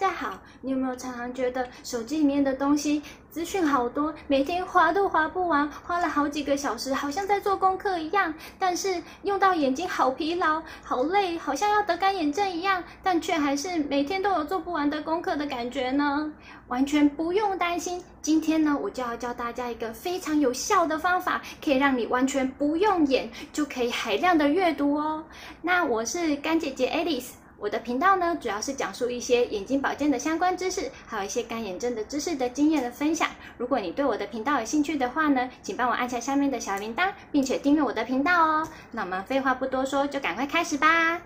大家好，你有没有常常觉得手机里面的东西资讯好多，每天划都划不完，花了好几个小时，好像在做功课一样，但是用到眼睛好疲劳、好累，好像要得干眼症一样，但却还是每天都有做不完的功课的感觉呢？完全不用担心，今天呢，我就要教大家一个非常有效的方法，可以让你完全不用眼就可以海量的阅读哦。那我是干姐姐 Alice。我的频道呢，主要是讲述一些眼睛保健的相关知识，还有一些干眼症的知识的经验的分享。如果你对我的频道有兴趣的话呢，请帮我按下下面的小铃铛，并且订阅我的频道哦。那我们废话不多说，就赶快开始吧。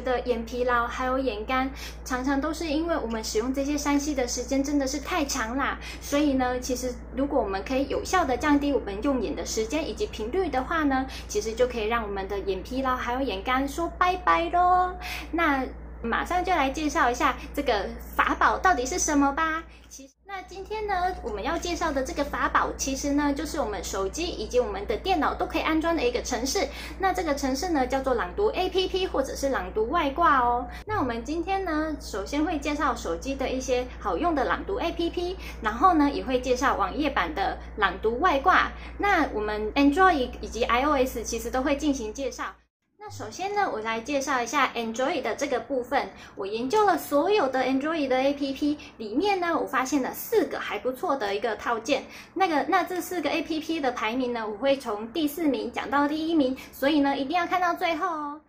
觉得眼疲劳，还有眼干，常常都是因为我们使用这些三 C 的时间真的是太长啦。所以呢，其实如果我们可以有效的降低我们用眼的时间以及频率的话呢，其实就可以让我们的眼疲劳还有眼干说拜拜喽。那马上就来介绍一下这个法宝到底是什么吧。其实。那今天呢，我们要介绍的这个法宝，其实呢，就是我们手机以及我们的电脑都可以安装的一个程式。那这个程式呢，叫做朗读 APP 或者是朗读外挂哦。那我们今天呢，首先会介绍手机的一些好用的朗读 APP，然后呢，也会介绍网页版的朗读外挂。那我们 Android 以及 iOS 其实都会进行介绍。首先呢，我来介绍一下 Android 的这个部分。我研究了所有的 Android 的 APP，里面呢，我发现了四个还不错的一个套件。那个，那这四个 APP 的排名呢，我会从第四名讲到第一名，所以呢，一定要看到最后哦。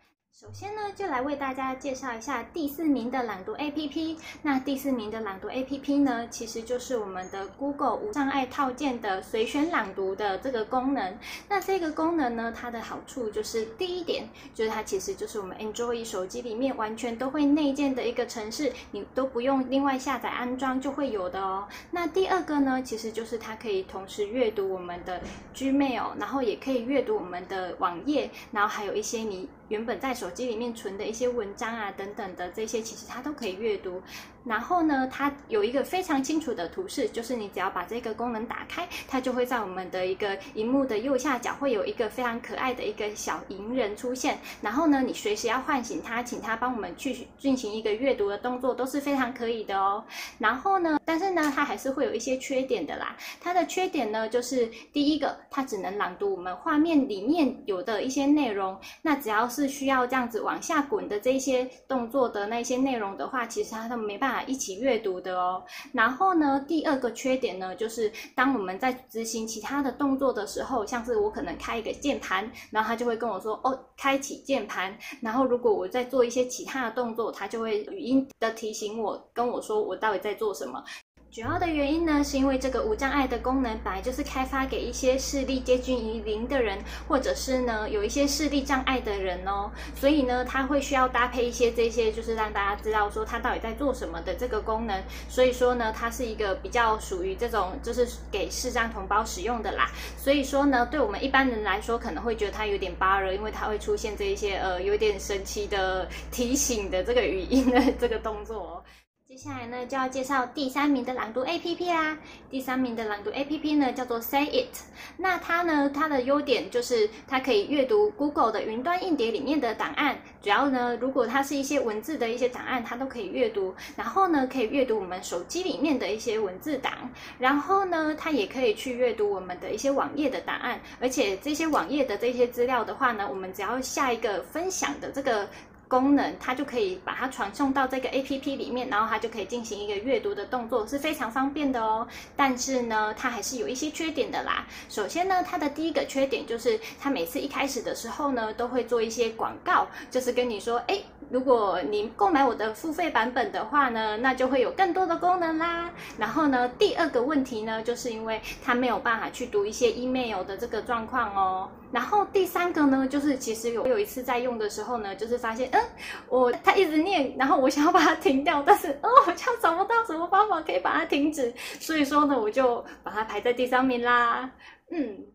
首先呢，就来为大家介绍一下第四名的朗读 APP。那第四名的朗读 APP 呢，其实就是我们的 Google 无障碍套件的随选朗读的这个功能。那这个功能呢，它的好处就是第一点，就是它其实就是我们 Android 手机里面完全都会内建的一个程式，你都不用另外下载安装就会有的哦。那第二个呢，其实就是它可以同时阅读我们的 Gmail，然后也可以阅读我们的网页，然后还有一些你。原本在手机里面存的一些文章啊，等等的这些，其实它都可以阅读。然后呢，它有一个非常清楚的图示，就是你只要把这个功能打开，它就会在我们的一个荧幕的右下角会有一个非常可爱的一个小银人出现。然后呢，你随时要唤醒它，请它帮我们去进行一个阅读的动作，都是非常可以的哦。然后呢，但是呢，它还是会有一些缺点的啦。它的缺点呢，就是第一个，它只能朗读我们画面里面有的一些内容。那只要是需要这样子往下滚的这些动作的那些内容的话，其实它都没办法。啊，一起阅读的哦。然后呢，第二个缺点呢，就是当我们在执行其他的动作的时候，像是我可能开一个键盘，然后他就会跟我说：“哦，开启键盘。”然后如果我在做一些其他的动作，他就会语音的提醒我，跟我说我到底在做什么。主要的原因呢，是因为这个无障碍的功能本来就是开发给一些视力接近于零的人，或者是呢有一些视力障碍的人哦，所以呢，它会需要搭配一些这些，就是让大家知道说它到底在做什么的这个功能。所以说呢，它是一个比较属于这种就是给视障同胞使用的啦。所以说呢，对我们一般人来说可能会觉得它有点 bug，因为它会出现这一些呃有点神奇的提醒的这个语音的这个动作哦。接下来呢，就要介绍第三名的朗读 APP 啦。第三名的朗读 APP 呢，叫做 Say It。那它呢，它的优点就是它可以阅读 Google 的云端硬碟里面的档案。主要呢，如果它是一些文字的一些档案，它都可以阅读。然后呢，可以阅读我们手机里面的一些文字档。然后呢，它也可以去阅读我们的一些网页的档案。而且这些网页的这些资料的话呢，我们只要下一个分享的这个。功能，它就可以把它传送到这个 APP 里面，然后它就可以进行一个阅读的动作，是非常方便的哦。但是呢，它还是有一些缺点的啦。首先呢，它的第一个缺点就是，它每次一开始的时候呢，都会做一些广告，就是跟你说，诶，如果你购买我的付费版本的话呢，那就会有更多的功能啦。然后呢，第二个问题呢，就是因为它没有办法去读一些 email 的这个状况哦。然后第三个呢，就是其实有有一次在用的时候呢，就是发现，嗯，我它一直念，然后我想要把它停掉，但是哦，好像找不到什么方法可以把它停止，所以说呢，我就把它排在第三名啦。嗯，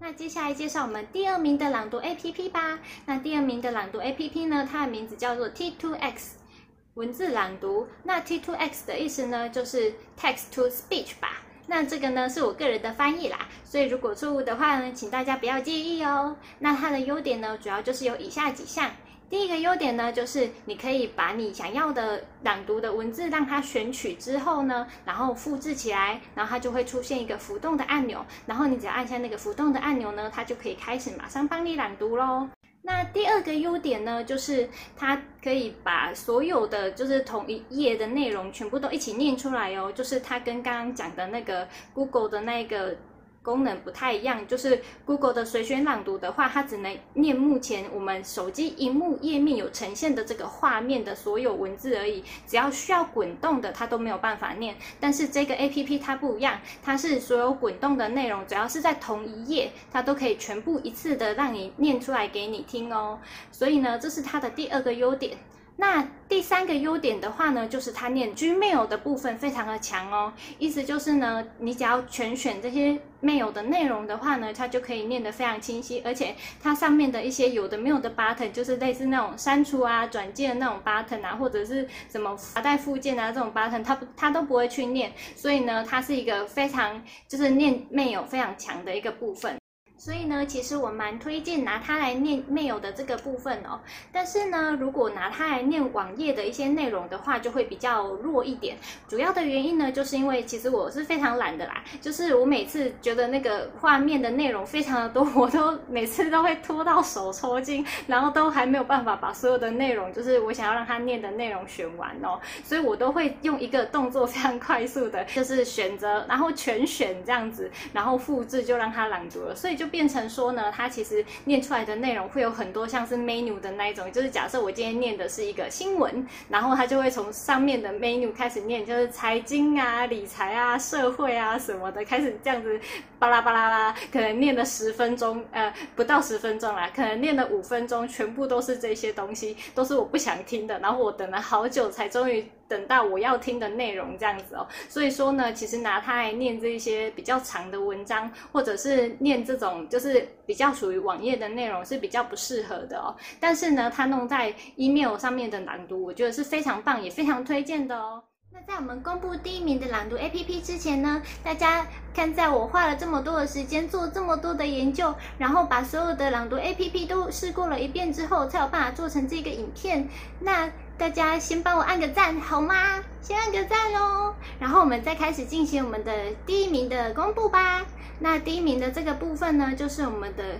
那接下来介绍我们第二名的朗读 APP 吧。那第二名的朗读 APP 呢，它的名字叫做 T2X。文字朗读。那 T2X 的意思呢，就是 Text to Speech 吧。那这个呢是我个人的翻译啦，所以如果错误的话呢，请大家不要介意哦。那它的优点呢，主要就是有以下几项。第一个优点呢，就是你可以把你想要的朗读的文字让它选取之后呢，然后复制起来，然后它就会出现一个浮动的按钮，然后你只要按下那个浮动的按钮呢，它就可以开始马上帮你朗读喽。那第二个优点呢，就是它可以把所有的就是同一页的内容全部都一起念出来哦，就是它跟刚刚讲的那个 Google 的那个。功能不太一样，就是 Google 的随选朗读的话，它只能念目前我们手机荧幕页面有呈现的这个画面的所有文字而已，只要需要滚动的，它都没有办法念。但是这个 APP 它不一样，它是所有滚动的内容，只要是在同一页，它都可以全部一次的让你念出来给你听哦。所以呢，这是它的第二个优点。那第三个优点的话呢，就是它念 Gmail 的部分非常的强哦。意思就是呢，你只要全选这些 mail 的内容的话呢，它就可以念得非常清晰。而且它上面的一些有的没有的 button，就是类似那种删除啊、转接的那种 button 啊，或者是什么夹带附件啊这种 button，它不它都不会去念。所以呢，它是一个非常就是念 mail 非常强的一个部分。所以呢，其实我蛮推荐拿它来念 mail 的这个部分哦。但是呢，如果拿它来念网页的一些内容的话，就会比较弱一点。主要的原因呢，就是因为其实我是非常懒的啦。就是我每次觉得那个画面的内容非常的多，我都每次都会拖到手抽筋，然后都还没有办法把所有的内容，就是我想要让它念的内容选完哦。所以我都会用一个动作非常快速的，就是选择，然后全选这样子，然后复制就让它朗读了。所以就。变成说呢，它其实念出来的内容会有很多像是 menu 的那一种，就是假设我今天念的是一个新闻，然后它就会从上面的 menu 开始念，就是财经啊、理财啊、社会啊什么的，开始这样子巴拉巴拉啦，可能念了十分钟，呃，不到十分钟啦，可能念了五分钟，全部都是这些东西，都是我不想听的，然后我等了好久才终于。等到我要听的内容这样子哦，所以说呢，其实拿它来念这些比较长的文章，或者是念这种就是比较属于网页的内容是比较不适合的哦。但是呢，它弄在 email 上面的朗读，我觉得是非常棒，也非常推荐的哦。那在我们公布第一名的朗读 APP 之前呢，大家看在我花了这么多的时间做这么多的研究，然后把所有的朗读 APP 都试过了一遍之后，才有办法做成这个影片。那大家先帮我按个赞好吗？先按个赞哦，然后我们再开始进行我们的第一名的公布吧。那第一名的这个部分呢，就是我们的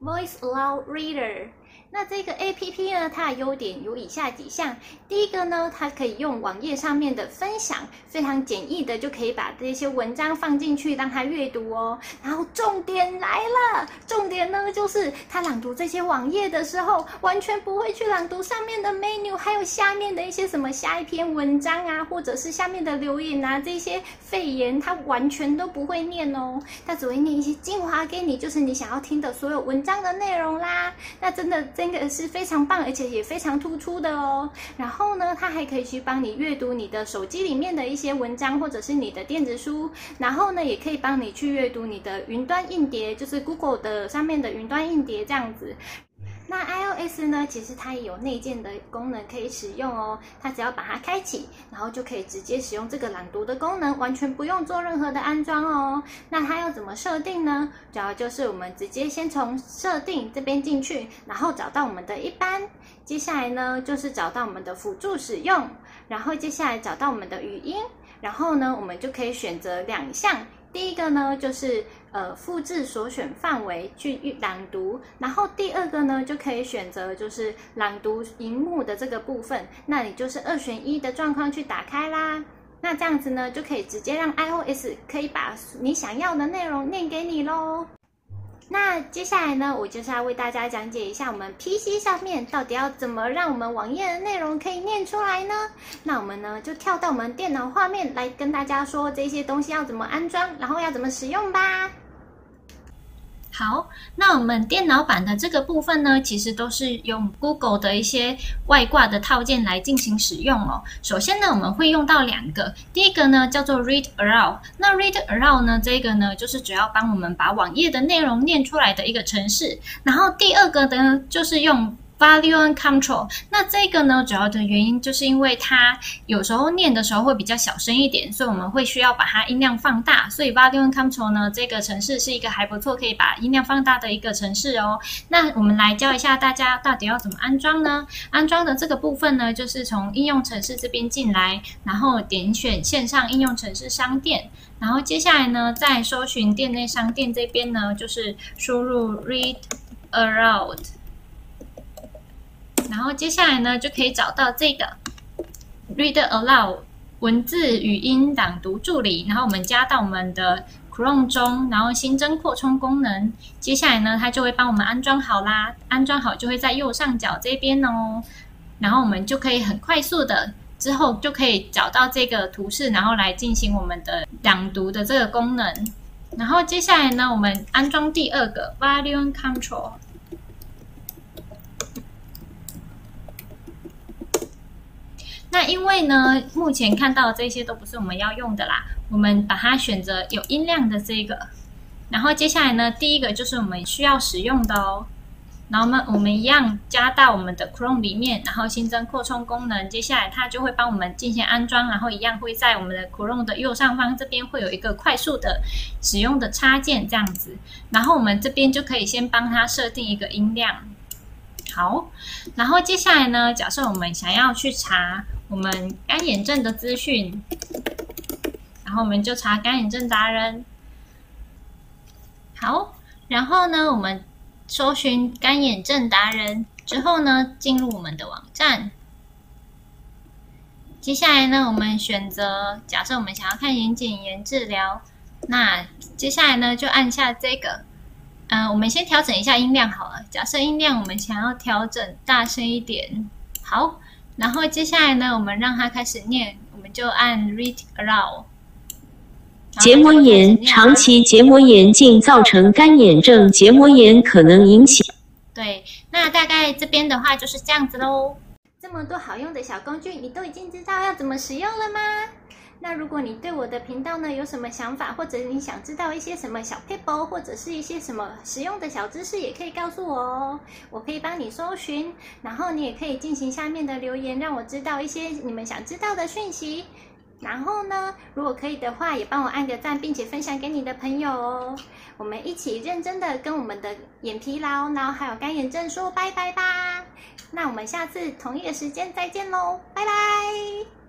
Voice Loud Reader。那这个 APP 呢，它的优点有以下几项。第一个呢，它可以用网页上面的分享，非常简易的就可以把这些文章放进去让它阅读哦。然后重点来了，重点呢就是它朗读这些网页的时候，完全不会去朗读上面的 menu，还有下面的一些什么下一篇文章啊，或者是下面的留言啊，这些废言，它完全都不会念哦。它只会念一些精华给你，就是你想要听的所有文章的内容啦。那真的。这个是非常棒，而且也非常突出的哦。然后呢，它还可以去帮你阅读你的手机里面的一些文章，或者是你的电子书。然后呢，也可以帮你去阅读你的云端硬碟，就是 Google 的上面的云端硬碟这样子。那 iOS 呢，其实它也有内建的功能可以使用哦。它只要把它开启，然后就可以直接使用这个朗读的功能，完全不用做任何的安装哦。那它要怎么设定呢？主要就是我们直接先从设定这边进去，然后找到我们的一般，接下来呢就是找到我们的辅助使用，然后接下来找到我们的语音，然后呢我们就可以选择两项。第一个呢，就是呃复制所选范围去朗读，然后第二个呢，就可以选择就是朗读荧幕的这个部分，那你就是二选一的状况去打开啦。那这样子呢，就可以直接让 iOS 可以把你想要的内容念给你喽。那接下来呢，我就是要为大家讲解一下我们 PC 上面到底要怎么让我们网页的内容可以念出来呢？那我们呢就跳到我们电脑画面来跟大家说这些东西要怎么安装，然后要怎么使用吧。好，那我们电脑版的这个部分呢，其实都是用 Google 的一些外挂的套件来进行使用哦。首先呢，我们会用到两个，第一个呢叫做 Read Aloud。那 Read Aloud 呢，这个呢就是主要帮我们把网页的内容念出来的一个程式。然后第二个呢，就是用 Volume Control，那这个呢，主要的原因就是因为它有时候念的时候会比较小声一点，所以我们会需要把它音量放大。所以 Volume Control 呢，这个程式是一个还不错可以把音量放大的一个程式哦。那我们来教一下大家到底要怎么安装呢？安装的这个部分呢，就是从应用程式这边进来，然后点选线上应用程式商店，然后接下来呢，在搜寻店内商店这边呢，就是输入 Read Aloud。然后接下来呢，就可以找到这个 Read Aloud 文字语音朗读助理。然后我们加到我们的 Chrome 中，然后新增扩充功能。接下来呢，它就会帮我们安装好啦。安装好就会在右上角这边哦。然后我们就可以很快速的，之后就可以找到这个图示，然后来进行我们的朗读的这个功能。然后接下来呢，我们安装第二个 Volume Control。那因为呢，目前看到的这些都不是我们要用的啦，我们把它选择有音量的这个。然后接下来呢，第一个就是我们需要使用的哦。然后我们我们一样加到我们的 Chrome 里面，然后新增扩充功能。接下来它就会帮我们进行安装，然后一样会在我们的 Chrome 的右上方这边会有一个快速的使用的插件这样子。然后我们这边就可以先帮它设定一个音量。好，然后接下来呢，假设我们想要去查。我们干眼症的资讯，然后我们就查干眼症达人。好，然后呢，我们搜寻干眼症达人之后呢，进入我们的网站。接下来呢，我们选择，假设我们想要看眼睑炎治疗，那接下来呢，就按下这个。嗯、呃，我们先调整一下音量好了。假设音量我们想要调整大声一点，好。然后接下来呢，我们让它开始念，我们就按 Read Aloud。结膜炎，长期结膜炎竟造成干眼症。结膜炎可能引起。对，那大概这边的话就是这样子喽。这么多好用的小工具，你都已经知道要怎么使用了吗？那如果你对我的频道呢有什么想法，或者你想知道一些什么小撇步，或者是一些什么实用的小知识，也可以告诉我哦，我可以帮你搜寻，然后你也可以进行下面的留言，让我知道一些你们想知道的讯息。然后呢，如果可以的话，也帮我按个赞，并且分享给你的朋友哦。我们一起认真的跟我们的眼疲劳，然后还有干眼症说拜拜吧。那我们下次同一个时间再见喽，拜拜。